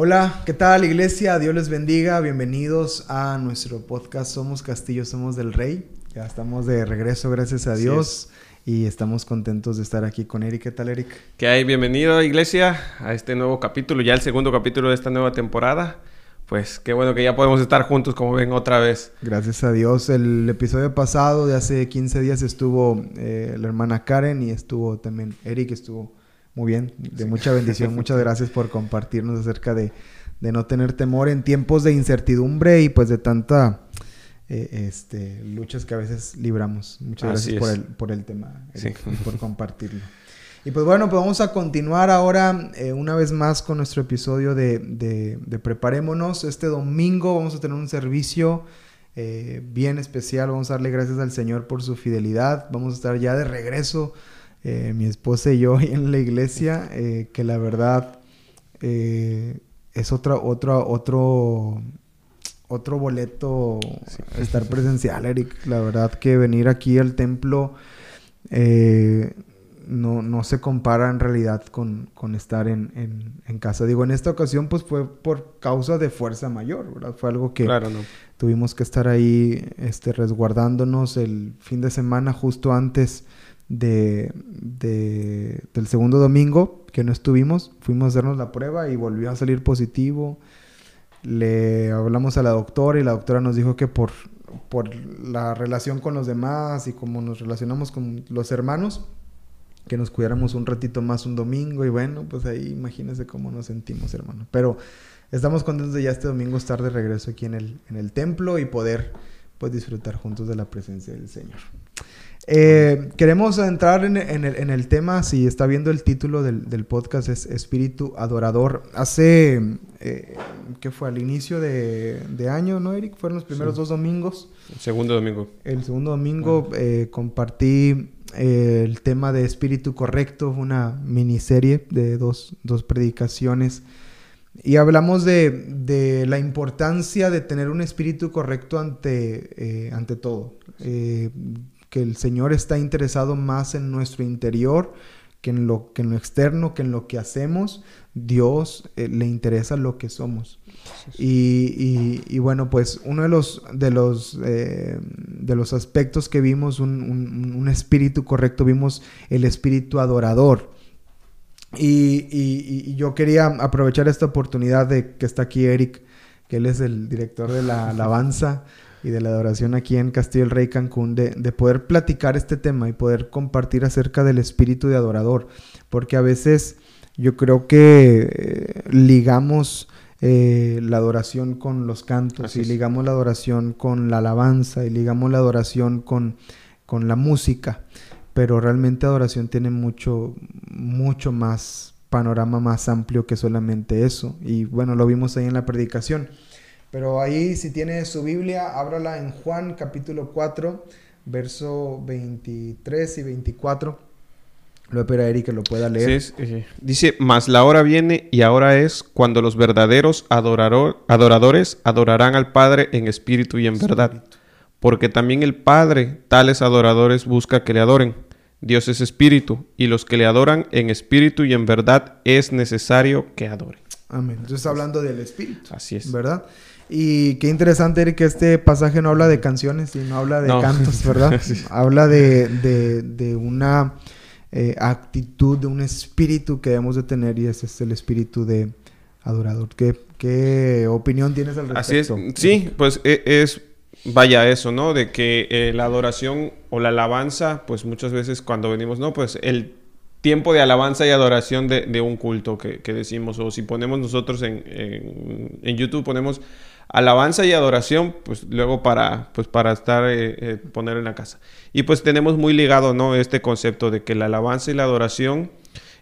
Hola, ¿qué tal iglesia? Dios les bendiga. Bienvenidos a nuestro podcast Somos Castillo, Somos del Rey. Ya estamos de regreso, gracias a Dios. Y estamos contentos de estar aquí con Eric. ¿Qué tal, Eric? ¿Qué hay? Bienvenido, iglesia, a este nuevo capítulo, ya el segundo capítulo de esta nueva temporada. Pues qué bueno que ya podemos estar juntos, como ven, otra vez. Gracias a Dios. El episodio pasado de hace 15 días estuvo eh, la hermana Karen y estuvo también Eric, estuvo muy bien, de mucha bendición. Muchas gracias por compartirnos acerca de, no tener temor en tiempos de incertidumbre y pues de tanta eh, este, luchas que a veces libramos. Muchas gracias por el, por el tema y por compartirlo. Y pues bueno, pues vamos a continuar ahora eh, una vez más con nuestro episodio de, de, Preparémonos. Este domingo vamos a tener un servicio eh, bien especial. Vamos a darle gracias al Señor por su fidelidad. Vamos a estar ya de regreso eh, mi esposa y yo en la iglesia, eh, que la verdad eh, es otra, otra, otro, otro boleto estar presencial, Eric. La verdad que venir aquí al templo no, no, se compara en realidad con, con estar en, en, casa. Digo, en esta ocasión pues fue por causa de fuerza mayor, ¿verdad? Fue algo que tuvimos que estar ahí este, resguardándonos el fin de semana justo antes de, del segundo domingo que no estuvimos, fuimos a hacernos la prueba y volvió a salir positivo. Le hablamos a la doctora y la doctora nos dijo que por, por la relación con los demás y como nos relacionamos con los hermanos, que nos cuidáramos un ratito más un domingo y bueno, pues ahí imagínense cómo nos sentimos, hermano. Pero estamos contentos de ya este domingo estar de regreso aquí en el, en el templo y poder pues disfrutar juntos de la presencia del Señor. Eh, queremos entrar en, el, tema, si está viendo el título del, podcast, es Espíritu Adorador. Hace, eh, ¿qué fue? Al inicio de, año, ¿no, Eric? Fueron los primeros dos domingos. El segundo domingo. El segundo domingo eh, compartí el tema de Espíritu Correcto, una miniserie de dos, dos predicaciones. Y hablamos de, la importancia de tener un espíritu correcto ante, ante todo que el Señor está interesado más en nuestro interior que en lo, que en lo externo, que en lo que hacemos. Dios eh, le interesa lo que somos. Y, bueno, pues uno de los, de los, eh, de los aspectos que vimos, un, espíritu correcto, vimos el espíritu adorador. Y, y, yo quería aprovechar esta oportunidad de que está aquí Eric, que él es el director de la alabanza y de la adoración aquí en Castillo del Rey Cancún, de, poder platicar este tema y poder compartir acerca del espíritu de adorador, porque a veces yo creo que eh, ligamos eh, la adoración con los cantos y ligamos la adoración con la alabanza y ligamos la adoración con, con la música, pero realmente adoración tiene mucho, mucho más panorama más amplio que solamente eso. Y bueno, lo vimos ahí en la predicación. Pero ahí, si tiene su Biblia, ábrala en Juan capítulo 4, verso 23 y 24. Lo espera Eric que lo pueda leer. Sí, Dice, mas la hora viene y ahora es cuando los verdaderos adoradores adorarán al Padre en espíritu y en verdad. Porque también el Padre tales adoradores busca que le adoren. Dios es espíritu y los que le adoran en espíritu y en verdad es necesario que adoren. Amén. Entonces hablando del espíritu. Así es. ¿Verdad? Y qué interesante, Eric, que este pasaje no habla de canciones, sino habla de cantos, ¿verdad? Habla de, de, una eh, actitud, de un espíritu que debemos de tener y ese es el espíritu de adorador. ¿Qué, qué opinión tienes al respecto? Así es. Sí, pues e, es, vaya eso, ¿no? De que eh, la adoración o la alabanza, pues muchas veces cuando venimos, no, pues el tiempo de alabanza y adoración de, de un culto que, que, decimos, o si ponemos nosotros en, en, en YouTube, ponemos alabanza y adoración, pues luego para, pues para estar, eh, eh, poner en la casa. Y pues tenemos muy ligado, ¿no? Este concepto de que la alabanza y la adoración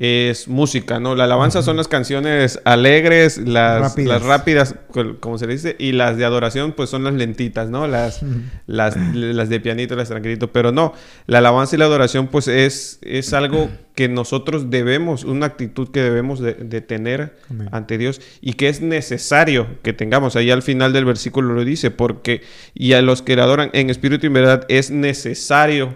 es música, ¿no? La alabanza son las canciones alegres, las rápidas. como se dice, y las de adoración, pues son las lentitas, ¿no? Las, las, las, de pianito, las tranquilito. Pero no, la alabanza y la adoración, pues es, es algo que nosotros debemos, una actitud que debemos de, tener ante Dios y que es necesario que tengamos. Ahí al final del versículo lo dice, porque y a los que le adoran en espíritu y en verdad es necesario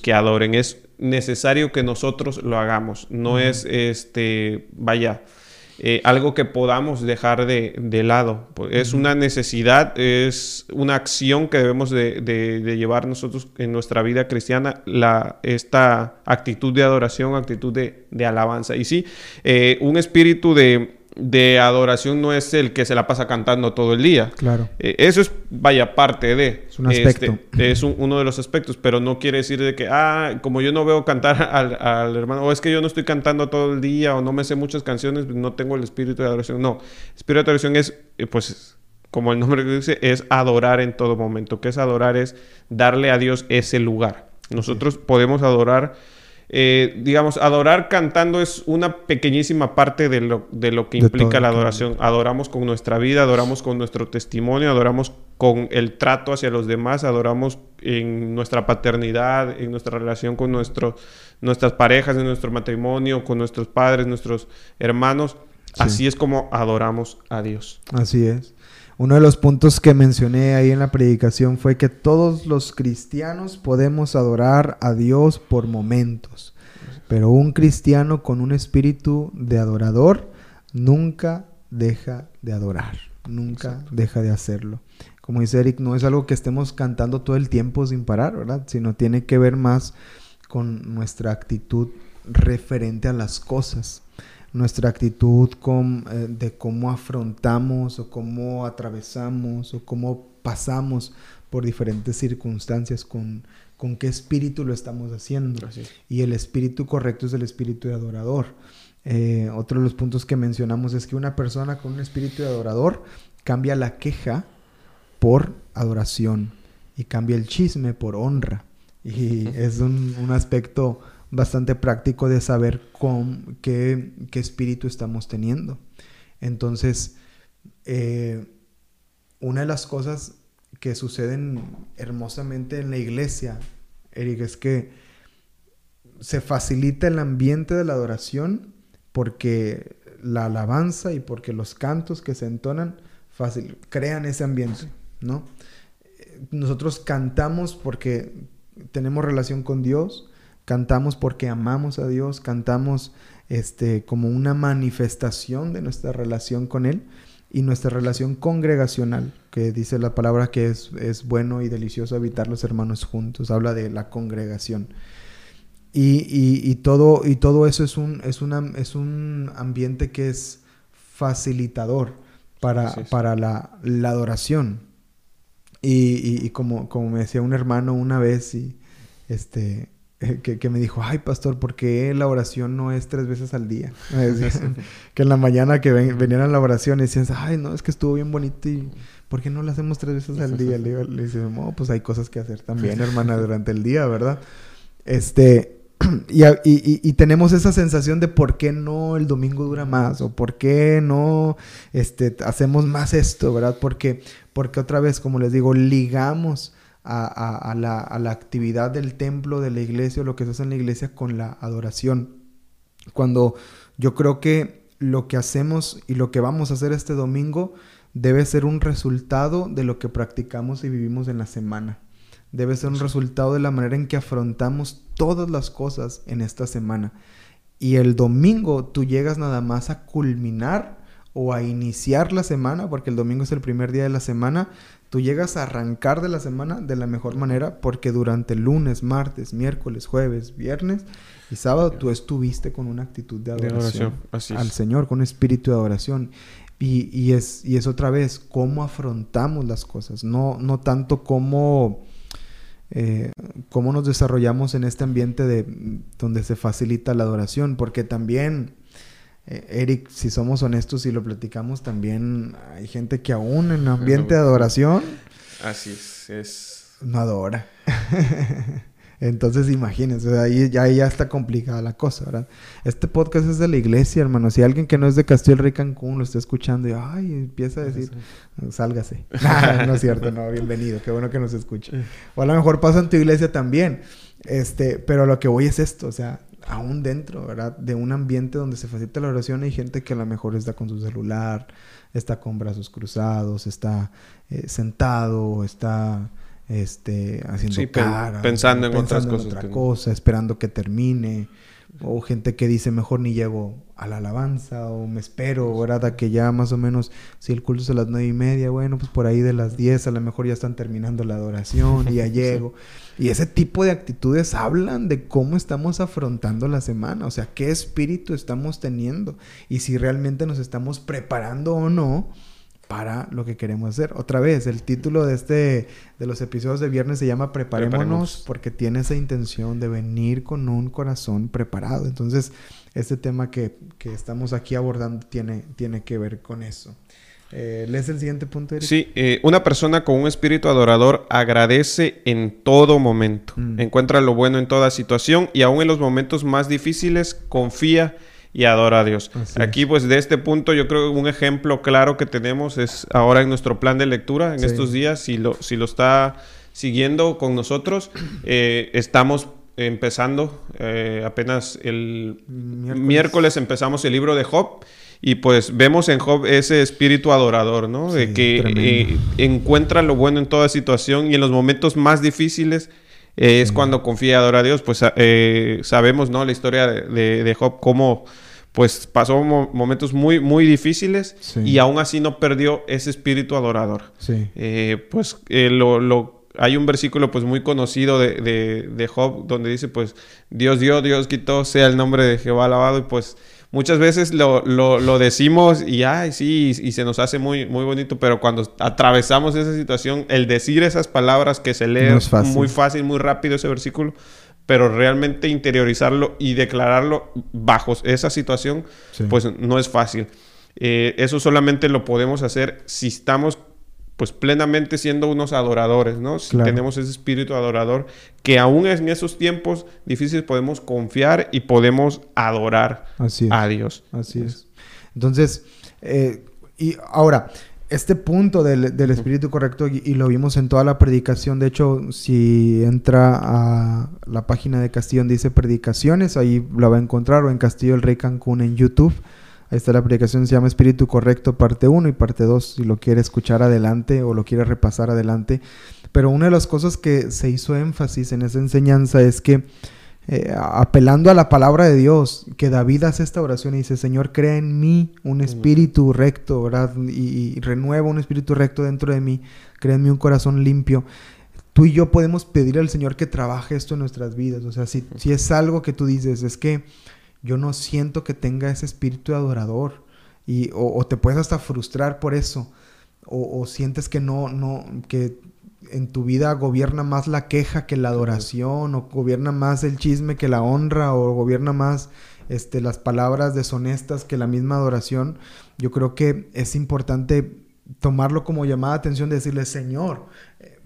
que adoren. Es necesario que nosotros lo hagamos. No es, este, vaya, eh, algo que podamos dejar de, de lado. Pues, es una necesidad, es una acción que debemos de, de, llevar nosotros en nuestra vida cristiana, la, esta actitud de adoración, actitud de, alabanza. Y sí, eh, un espíritu de de adoración no es el que se la pasa cantando todo el día. Claro. Eh, eso es, vaya, parte de. Es un aspecto. Este, es uno de los aspectos, pero no quiere decir de que, ah, como yo no veo cantar al, hermano, o es que yo no estoy cantando todo el día, o no me sé muchas canciones, no tengo el espíritu de adoración. No, espíritu de adoración es, eh, pues, como el nombre dice, es adorar en todo momento. ¿Qué es adorar? Es darle a Dios ese lugar. Nosotros podemos adorar eh, digamos, adorar cantando es una pequeñísima parte de lo, de lo que implica la adoración. Adoramos con nuestra vida, adoramos con nuestro testimonio, adoramos con el trato hacia los demás, adoramos en nuestra paternidad, en nuestra relación con nuestro, nuestras parejas, en nuestro matrimonio, con nuestros padres, nuestros hermanos. Así es como adoramos a Dios. Así es. Uno de los puntos que mencioné ahí en la predicación fue que todos los cristianos podemos adorar a Dios por momentos, pero un cristiano con un espíritu de adorador nunca deja de adorar, nunca deja de hacerlo. Como dice Eric, no es algo que estemos cantando todo el tiempo sin parar, ¿verdad? Sino tiene que ver más con nuestra actitud referente a las cosas nuestra actitud con, eh, de cómo afrontamos o cómo atravesamos o cómo pasamos por diferentes circunstancias, con, con qué espíritu lo estamos haciendo. Y el espíritu correcto es el espíritu de adorador. Eh, otro de los puntos que mencionamos es que una persona con un espíritu de adorador cambia la queja por adoración y cambia el chisme por honra. Y es un, un aspecto bastante práctico de saber con, qué, espíritu estamos teniendo. Entonces, eh, una de las cosas que suceden hermosamente en la iglesia, Eric, es que se facilita el ambiente de la adoración porque la alabanza y porque los cantos que se entonan crean ese ambiente, ¿no? Nosotros cantamos porque tenemos relación con Dios, Cantamos porque amamos a Dios, cantamos este, como una manifestación de nuestra relación con Él y nuestra relación congregacional, que dice la palabra que es, es bueno y delicioso habitar los hermanos juntos, habla de la congregación. Y, y, todo, y todo eso es un, es, una, es un ambiente que es facilitador para, para la, la, adoración. Y, y, como, como me decía un hermano una vez, y este, que, me dijo, ay pastor, ¿por qué la oración no es tres veces al día? que en la mañana que ven, venían a la oración y decían, ay no, es que estuvo bien bonito y ¿por qué no la hacemos tres veces al día? Le, le dice, no, pues hay cosas que hacer también, hermana, durante el día, ¿verdad? Este, y, y, tenemos esa sensación de por qué no el domingo dura más o por qué no este, hacemos más esto, ¿verdad? Porque, porque otra vez, como les digo, ligamos a, la, actividad del templo, de la iglesia o lo que se hace en la iglesia con la adoración. Cuando yo creo que lo que hacemos y lo que vamos a hacer este domingo debe ser un resultado de lo que practicamos y vivimos en la semana. Debe ser un resultado de la manera en que afrontamos todas las cosas en esta semana. Y el domingo tú llegas nada más a culminar o a iniciar la semana, porque el domingo es el primer día de la semana, tú llegas a arrancar de la semana de la mejor manera porque durante lunes, martes, miércoles, jueves, viernes y sábado tú estuviste con una actitud de adoración, al Señor, con un espíritu de adoración. Y, es, y es otra vez cómo afrontamos las cosas, no, no tanto cómo, eh, cómo nos desarrollamos en este ambiente de, donde se facilita la adoración, porque también eh, Eric, si somos honestos y lo platicamos, también hay gente que aún en ambiente de adoración. Así es, es. No adora. Entonces, imagínense, ahí ya, ya está complicada la cosa, ¿verdad? Este podcast es de la iglesia, hermano. Si alguien que no es de Castillo Rey Cancún lo está escuchando y ay, empieza a decir, sálgase. no es cierto, no, bienvenido, qué bueno que nos escuche. O a lo mejor pasa en tu iglesia también. Este, pero lo que voy es esto, o sea, aún dentro, ¿verdad? De un ambiente donde se facilita la oración hay gente que a lo mejor está con su celular, está con brazos cruzados, está eh, sentado, está este, haciendo cara, pensando en otras cosas. otra cosa, esperando que termine. O gente que dice, mejor ni llego a la alabanza o me espero, ¿verdad? Que ya más o menos, si el culto es a las nueve y media, bueno, pues por ahí de las diez a lo mejor ya están terminando la adoración y ya llego. Y ese tipo de actitudes hablan de cómo estamos afrontando la semana, o sea, qué espíritu estamos teniendo y si realmente nos estamos preparando o no para lo que queremos hacer. Otra vez, el título de este de los episodios de viernes se llama Preparémonos, porque tiene esa intención de venir con un corazón preparado. Entonces, este tema que, estamos aquí abordando tiene, tiene que ver con eso. Eh, ¿Lees el siguiente punto, Eric? Sí, eh, una persona con un espíritu adorador agradece en todo momento, mm. encuentra lo bueno en toda situación y aún en los momentos más difíciles confía y adora a Dios. Aquí, pues, de este punto, yo creo que un ejemplo claro que tenemos es ahora en nuestro plan de lectura, en estos días, si lo, si lo está siguiendo con nosotros, eh, estamos empezando, eh, apenas el miércoles. empezamos el libro de Job. Y pues vemos en Job ese espíritu adorador, ¿no? de que eh, encuentra lo bueno en toda situación y en los momentos más difíciles es cuando confía y adora a Dios. Pues sabemos, ¿no? La historia de, de Job, cómo pues pasó momentos muy, muy difíciles y aún así no perdió ese espíritu adorador. Sí. Eh, pues eh, lo, lo, hay un versículo pues muy conocido de, de, de, Job donde dice pues Dios dio, Dios quitó, sea el nombre de Jehová alabado y pues muchas veces lo, lo, lo decimos y ay sí y, se nos hace muy, muy bonito, pero cuando atravesamos esa situación, el decir esas palabras que se lee muy fácil, muy rápido ese versículo, pero realmente interiorizarlo y declararlo bajo esa situación, pues no es fácil. Eh, eso solamente lo podemos hacer si estamos pues plenamente siendo unos adoradores, ¿no? Si tenemos ese espíritu adorador, que aún en esos tiempos difíciles podemos confiar y podemos adorar a Dios. Así es. Entonces, eh, y ahora, este punto del, espíritu correcto y, lo vimos en toda la predicación. De hecho, si entra a la página de Castillo dice predicaciones, ahí la va a encontrar o en Castillo el Rey Cancún en YouTube. Ahí está la predicación, se llama Espíritu Correcto parte 1 y parte 2 si lo quiere escuchar adelante o lo quiere repasar adelante. Pero una de las cosas que se hizo énfasis en esa enseñanza es que eh, apelando a la palabra de Dios, que David hace esta oración y dice, Señor, crea en mí un espíritu recto, ¿verdad? Y, renueva un espíritu recto dentro de mí, crea en mí un corazón limpio. Tú y yo podemos pedir al Señor que trabaje esto en nuestras vidas. O sea, si, si es algo que tú dices, es que yo no siento que tenga ese espíritu adorador. Y, o, te puedes hasta frustrar por eso. O, o sientes que no, no, que en tu vida gobierna más la queja que la adoración, o gobierna más el chisme que la honra, o gobierna más este, las palabras deshonestas que la misma adoración, yo creo que es importante tomarlo como llamada atención de decirle, Señor, eh,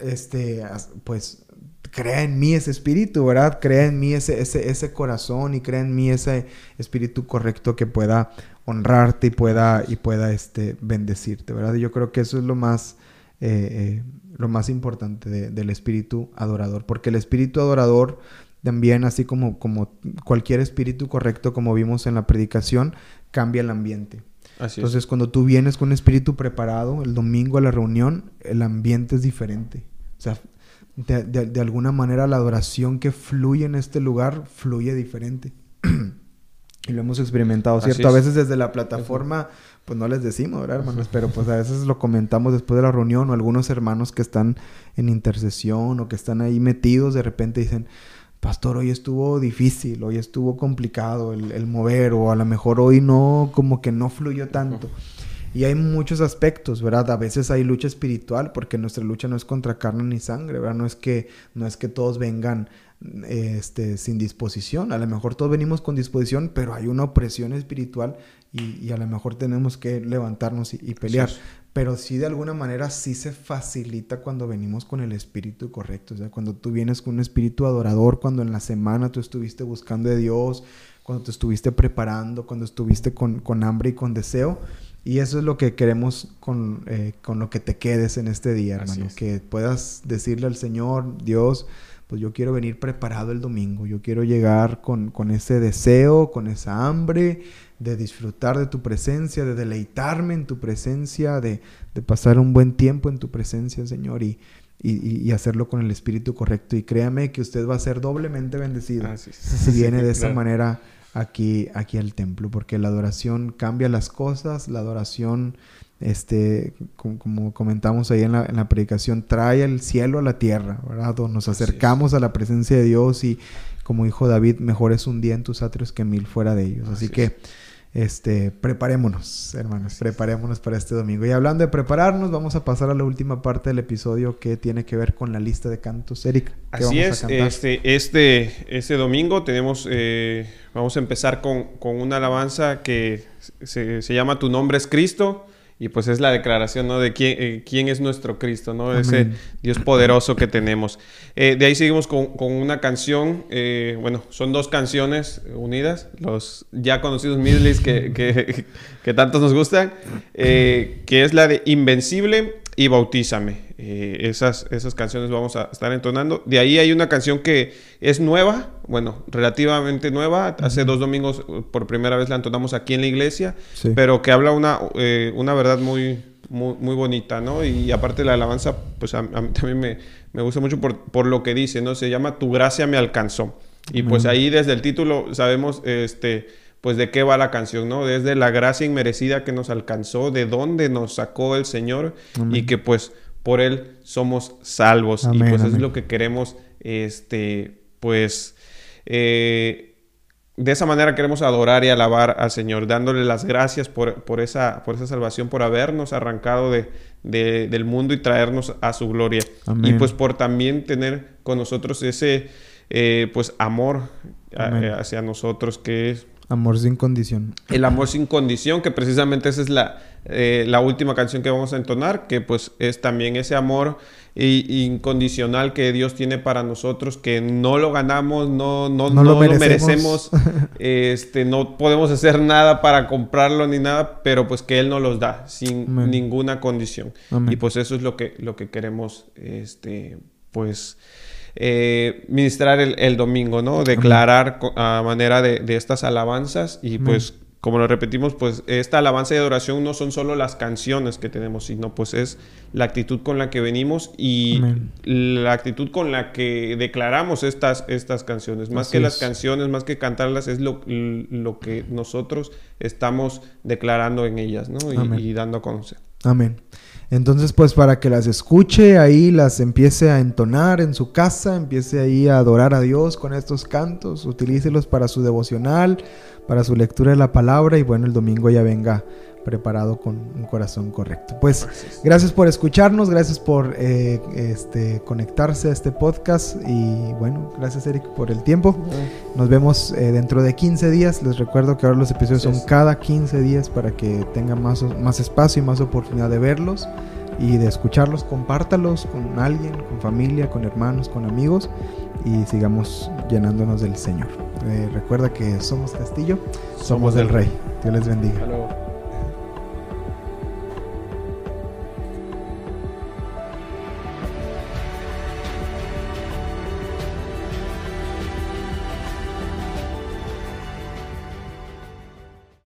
este, pues crea en mí ese espíritu, ¿verdad? Crea en mí ese, ese, ese corazón y crea en mí ese espíritu correcto que pueda honrarte y pueda, y pueda este, bendecirte, ¿verdad? yo creo que eso es lo más eh, eh, lo más importante del espíritu adorador, porque el espíritu adorador también, así como, como cualquier espíritu correcto, como vimos en la predicación, cambia el ambiente. Entonces, cuando tú vienes con un espíritu preparado el domingo a la reunión, el ambiente es diferente. O sea, de, alguna manera la adoración que fluye en este lugar fluye diferente. y lo hemos experimentado, ¿cierto? A veces desde la plataforma pues no les decimos, ¿verdad, hermanos? Pero pues a veces lo comentamos después de la reunión o algunos hermanos que están en intercesión o que están ahí metidos, de repente dicen, pastor, hoy estuvo difícil, hoy estuvo complicado el, mover o a lo mejor hoy no, como que no fluyó tanto. Y hay muchos aspectos, ¿verdad? A veces hay lucha espiritual porque nuestra lucha no es contra carne ni sangre, ¿verdad? No es que, no es que todos vengan este, sin disposición. A lo mejor todos venimos con disposición, pero hay una opresión espiritual y, a lo mejor tenemos que levantarnos y, pelear. Pero sí de alguna manera sí se facilita cuando venimos con el espíritu correcto. O sea, cuando tú vienes con un espíritu adorador, cuando en la semana tú estuviste buscando de Dios, cuando te estuviste preparando, cuando estuviste con, con hambre y con deseo. Y eso es lo que queremos con, eh, con lo que te quedes en este día, hermano. Que puedas decirle al Señor, Dios, pues yo quiero venir preparado el domingo. Yo quiero llegar con, con ese deseo, con esa hambre de disfrutar de tu presencia, de deleitarme en tu presencia, de, pasar un buen tiempo en tu presencia, Señor. Y, y, hacerlo con el espíritu correcto. Y créame que usted va a ser doblemente bendecido si viene de esa manera aquí, aquí al templo, porque la adoración cambia las cosas, la adoración, este, como, comentamos ahí en la, en la, predicación, trae el cielo a la tierra, ¿verdad? Nos acercamos a la presencia de Dios y como dijo David, mejor es un día en tus atrios que mil fuera de ellos. Así, que este, preparémonos, hermanos, preparémonos para este domingo. Y hablando de prepararnos, vamos a pasar a la última parte del episodio que tiene que ver con la lista de cantos. Eric, Así es, este, este, este domingo tenemos, eh, vamos a empezar con, una alabanza que se, se llama Tu nombre es Cristo. Y pues es la declaración, ¿no? De quién, eh, quién es nuestro Cristo, ¿no? Ese Dios poderoso que tenemos. Eh, de ahí seguimos con, una canción, eh, bueno, son dos canciones unidas, los ya conocidos medleys que, que, que tantos nos gustan, que es la de Invencible y Bautízame. Eh, esas, esas canciones vamos a estar entonando. De ahí hay una canción que es nueva, bueno, relativamente nueva. Hace dos domingos uh, por primera vez la entonamos aquí en la iglesia, pero que habla una, eh, una verdad muy, muy, bonita, ¿no? Y aparte la alabanza, pues a, mí también me, me, gusta mucho por, por, lo que dice, ¿no? Se llama Tu gracia me alcanzó. Y pues ahí desde el título sabemos, este pues de qué va la canción, ¿no? Desde la gracia inmerecida que nos alcanzó, de dónde nos sacó el Señor y que pues por Él somos salvos. y pues es lo que queremos, este, pues, eh, de esa manera queremos adorar y alabar al Señor, dándole las gracias por, por, esa, por esa salvación, por habernos arrancado de, del mundo y traernos a su gloria. Y pues por también tener con nosotros ese, eh, pues, amor eh, hacia nosotros que es Amor sin condición. El amor sin condición, que precisamente esa es la, eh, la última canción que vamos a entonar, que pues es también ese amor incondicional que Dios tiene para nosotros, que no lo ganamos, no, no, no, lo, merecemos, este, no podemos hacer nada para comprarlo ni nada, pero pues que Él nos los da sin ninguna condición. Y pues eso es lo que, lo que queremos, este, pues eh, ministrar el, domingo, ¿no? Declarar a manera de, estas alabanzas y pues como lo repetimos, pues esta alabanza y adoración no son solo las canciones que tenemos, sino pues es la actitud con la que venimos y la actitud con la que declaramos estas, estas canciones. Más que las canciones, más que cantarlas, es lo, lo, que nosotros estamos declarando en ellas, ¿no? Y, y dando a conocer. Amén. Entonces, pues para que las escuche ahí, las empiece a entonar en su casa, empiece ahí a adorar a Dios con estos cantos, utilícelos para su devocional, para su lectura de la palabra y bueno, el domingo ya venga preparado con un corazón correcto. Pues gracias por escucharnos, gracias por eh, este, conectarse a este podcast y bueno, gracias Eric por el tiempo. Nos vemos eh, dentro de 15 días. Les recuerdo que ahora los episodios son cada 15 días para que tengan más, más espacio y más oportunidad de verlos y de escucharlos. Compártalos con alguien, con familia, con hermanos, con amigos y sigamos llenándonos del Señor. Eh, recuerda que somos Castillo, somos, del Rey. Dios les bendiga.